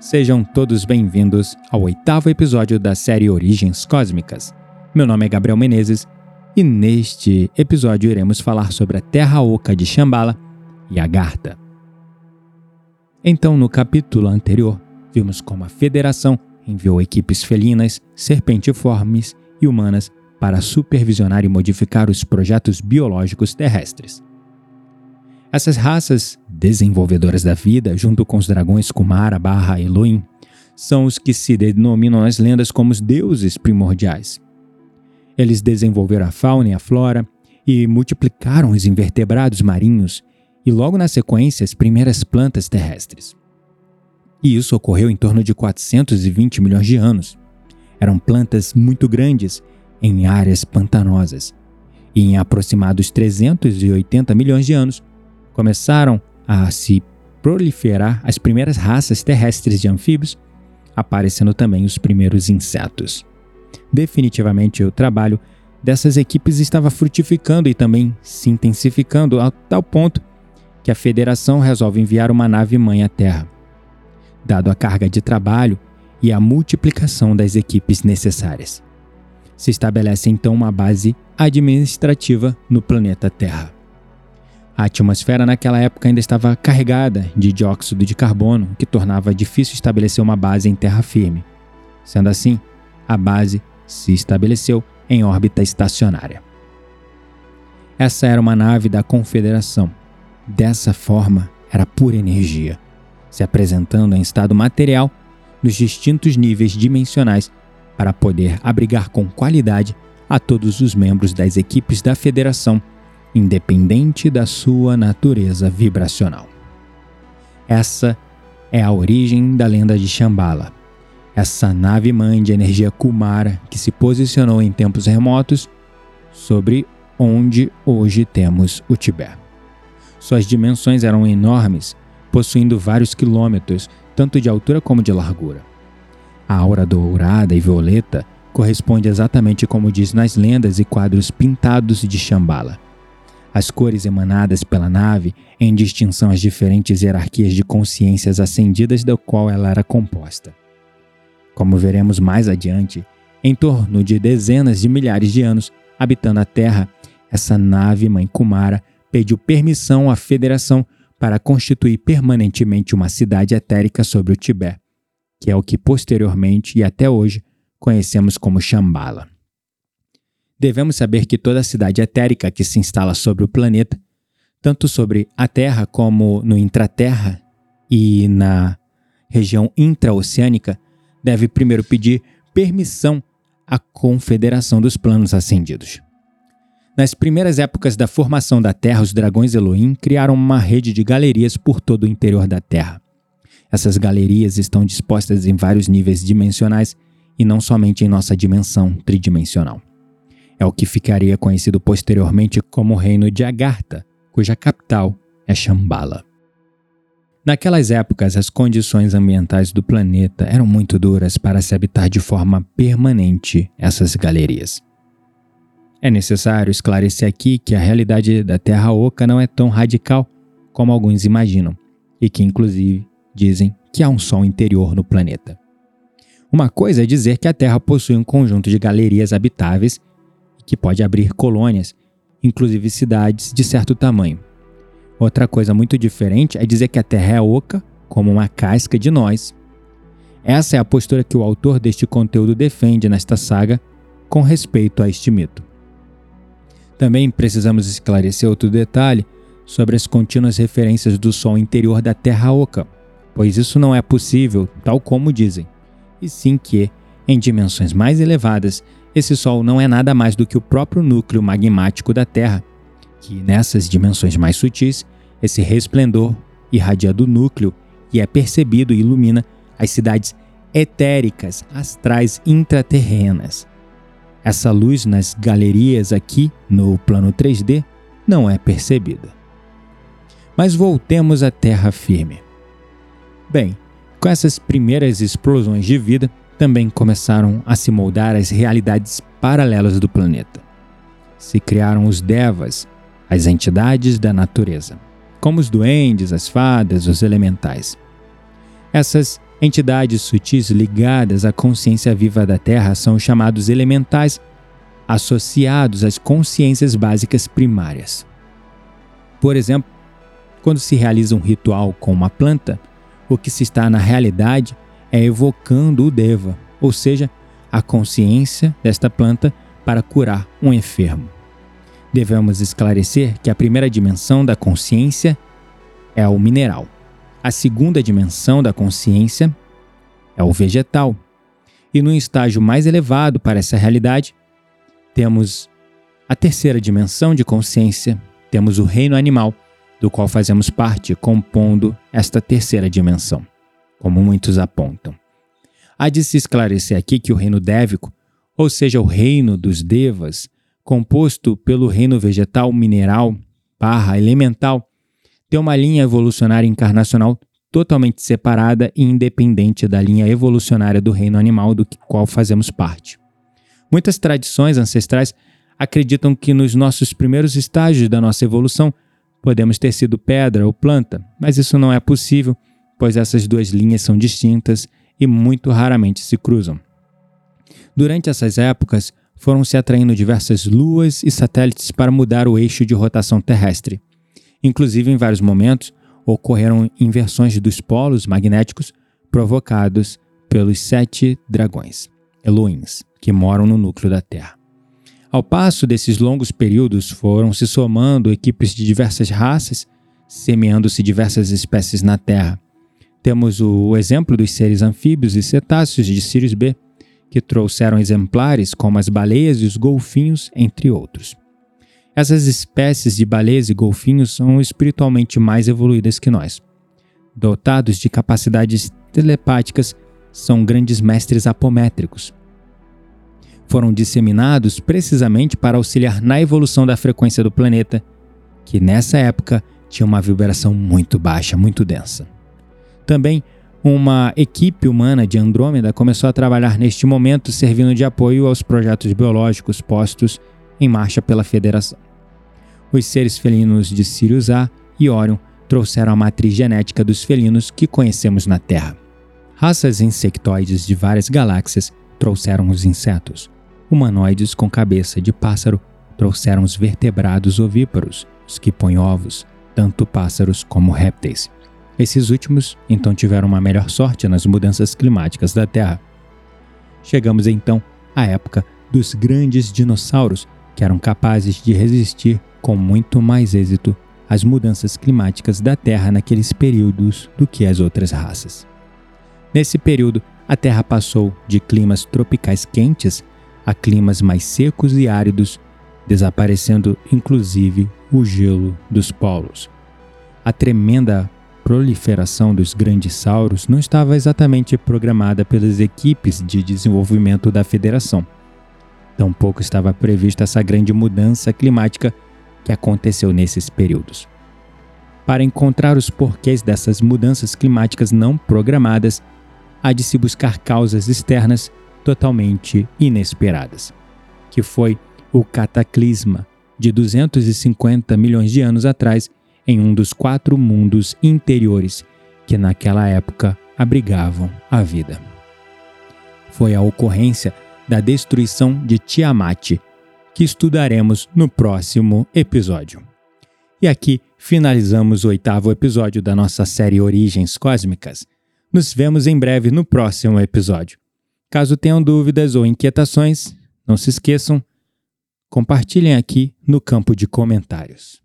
Sejam todos bem-vindos ao oitavo episódio da série Origens Cósmicas. Meu nome é Gabriel Menezes e neste episódio iremos falar sobre a Terra Oca de Shambhala e Agartha. Então, no capítulo anterior, vimos como a Federação enviou equipes felinas, serpentiformes e humanas para supervisionar e modificar os projetos biológicos terrestres. Essas raças desenvolvedoras da vida, junto com os dragões Kumara barra Elohim, são os que se denominam nas lendas como os deuses primordiais. Eles desenvolveram a fauna e a flora e multiplicaram os invertebrados marinhos e logo na sequência as primeiras plantas terrestres. E isso ocorreu em torno de 420 milhões de anos. Eram plantas muito grandes em áreas pantanosas. E em aproximados 380 milhões de anos, começaram a se proliferar as primeiras raças terrestres de anfíbios, aparecendo também os primeiros insetos. Definitivamente, o trabalho dessas equipes estava frutificando e também se intensificando a tal ponto que a Federação resolve enviar uma nave-mãe à Terra. Dado a carga de trabalho e a multiplicação das equipes necessárias, se estabelece então uma base administrativa no planeta Terra. A atmosfera naquela época ainda estava carregada de dióxido de carbono, que tornava difícil estabelecer uma base em terra firme. Sendo assim, a base se estabeleceu em órbita estacionária. Essa era uma nave da Confederação. Dessa forma, era pura energia, se apresentando em estado material nos distintos níveis dimensionais para poder abrigar com qualidade a todos os membros das equipes da Federação independente da sua natureza vibracional. Essa é a origem da lenda de Shambhala, essa nave-mãe de energia Kumara que se posicionou em tempos remotos sobre onde hoje temos o Tibete. Suas dimensões eram enormes, possuindo vários quilômetros, tanto de altura como de largura. A aura dourada e violeta corresponde exatamente como diz nas lendas e quadros pintados de Shambhala as cores emanadas pela nave em distinção às diferentes hierarquias de consciências ascendidas da qual ela era composta. Como veremos mais adiante, em torno de dezenas de milhares de anos habitando a Terra, essa nave Mãe Kumara pediu permissão à Federação para constituir permanentemente uma cidade etérica sobre o Tibete, que é o que posteriormente e até hoje conhecemos como Shambhala. Devemos saber que toda cidade etérica que se instala sobre o planeta, tanto sobre a Terra como no intraterra e na região intraoceânica, deve primeiro pedir permissão à Confederação dos Planos Ascendidos. Nas primeiras épocas da formação da Terra, os dragões Elohim criaram uma rede de galerias por todo o interior da Terra. Essas galerias estão dispostas em vários níveis dimensionais e não somente em nossa dimensão tridimensional é o que ficaria conhecido posteriormente como o Reino de Agartha, cuja capital é Shambhala. Naquelas épocas, as condições ambientais do planeta eram muito duras para se habitar de forma permanente essas galerias. É necessário esclarecer aqui que a realidade da Terra Oca não é tão radical como alguns imaginam, e que, inclusive, dizem que há um Sol interior no planeta. Uma coisa é dizer que a Terra possui um conjunto de galerias habitáveis que pode abrir colônias, inclusive cidades de certo tamanho. Outra coisa muito diferente é dizer que a Terra é oca, como uma casca de nós. Essa é a postura que o autor deste conteúdo defende nesta saga com respeito a este mito. Também precisamos esclarecer outro detalhe sobre as contínuas referências do Sol interior da Terra oca, pois isso não é possível, tal como dizem, e sim que, em dimensões mais elevadas, esse Sol não é nada mais do que o próprio núcleo magmático da Terra, que nessas dimensões mais sutis, esse resplendor irradia do núcleo e é percebido e ilumina as cidades etéricas, astrais intraterrenas. Essa luz nas galerias aqui no plano 3D não é percebida. Mas voltemos à terra firme. Bem, com essas primeiras explosões de vida, também começaram a se moldar as realidades paralelas do planeta. Se criaram os devas, as entidades da natureza, como os duendes, as fadas, os elementais. Essas Entidades sutis ligadas à consciência viva da Terra são chamados elementais, associados às consciências básicas primárias. Por exemplo, quando se realiza um ritual com uma planta, o que se está na realidade é evocando o Deva, ou seja, a consciência desta planta para curar um enfermo. Devemos esclarecer que a primeira dimensão da consciência é o mineral. A segunda dimensão da consciência é o vegetal. E no estágio mais elevado para essa realidade, temos a terceira dimensão de consciência, temos o reino animal, do qual fazemos parte, compondo esta terceira dimensão, como muitos apontam. Há de se esclarecer aqui que o reino dévico, ou seja, o reino dos devas, composto pelo reino vegetal mineral barra elemental, tem uma linha evolucionária encarnacional totalmente separada e independente da linha evolucionária do reino animal do qual fazemos parte. Muitas tradições ancestrais acreditam que nos nossos primeiros estágios da nossa evolução podemos ter sido pedra ou planta, mas isso não é possível, pois essas duas linhas são distintas e muito raramente se cruzam. Durante essas épocas, foram se atraindo diversas luas e satélites para mudar o eixo de rotação terrestre. Inclusive, em vários momentos, ocorreram inversões dos polos magnéticos provocados pelos sete dragões, Elohims, que moram no núcleo da Terra. Ao passo desses longos períodos, foram se somando equipes de diversas raças, semeando-se diversas espécies na Terra. Temos o exemplo dos seres anfíbios e cetáceos de Sirius B, que trouxeram exemplares como as baleias e os golfinhos, entre outros. Essas espécies de baleias e golfinhos são espiritualmente mais evoluídas que nós. Dotados de capacidades telepáticas, são grandes mestres apométricos. Foram disseminados precisamente para auxiliar na evolução da frequência do planeta, que nessa época tinha uma vibração muito baixa, muito densa. Também uma equipe humana de Andrômeda começou a trabalhar neste momento, servindo de apoio aos projetos biológicos postos em marcha pela Federação. Os seres felinos de Sirius A e Orion trouxeram a matriz genética dos felinos que conhecemos na Terra. Raças insectoides de várias galáxias trouxeram os insetos. Humanoides com cabeça de pássaro trouxeram os vertebrados ovíparos, os que põem ovos, tanto pássaros como répteis. Esses últimos então tiveram uma melhor sorte nas mudanças climáticas da Terra. Chegamos então à época dos grandes dinossauros, que eram capazes de resistir com muito mais êxito às mudanças climáticas da Terra naqueles períodos do que as outras raças. Nesse período, a Terra passou de climas tropicais quentes a climas mais secos e áridos, desaparecendo inclusive o gelo dos polos. A tremenda proliferação dos grandes sauros não estava exatamente programada pelas equipes de desenvolvimento da Federação. Tampouco estava prevista essa grande mudança climática que aconteceu nesses períodos. Para encontrar os porquês dessas mudanças climáticas não programadas, há de se buscar causas externas totalmente inesperadas, que foi o cataclisma de 250 milhões de anos atrás em um dos quatro mundos interiores que naquela época abrigavam a vida. Foi a ocorrência da destruição de Tiamat, que estudaremos no próximo episódio. E aqui finalizamos o oitavo episódio da nossa série Origens Cósmicas. Nos vemos em breve no próximo episódio. Caso tenham dúvidas ou inquietações, não se esqueçam, compartilhem aqui no campo de comentários.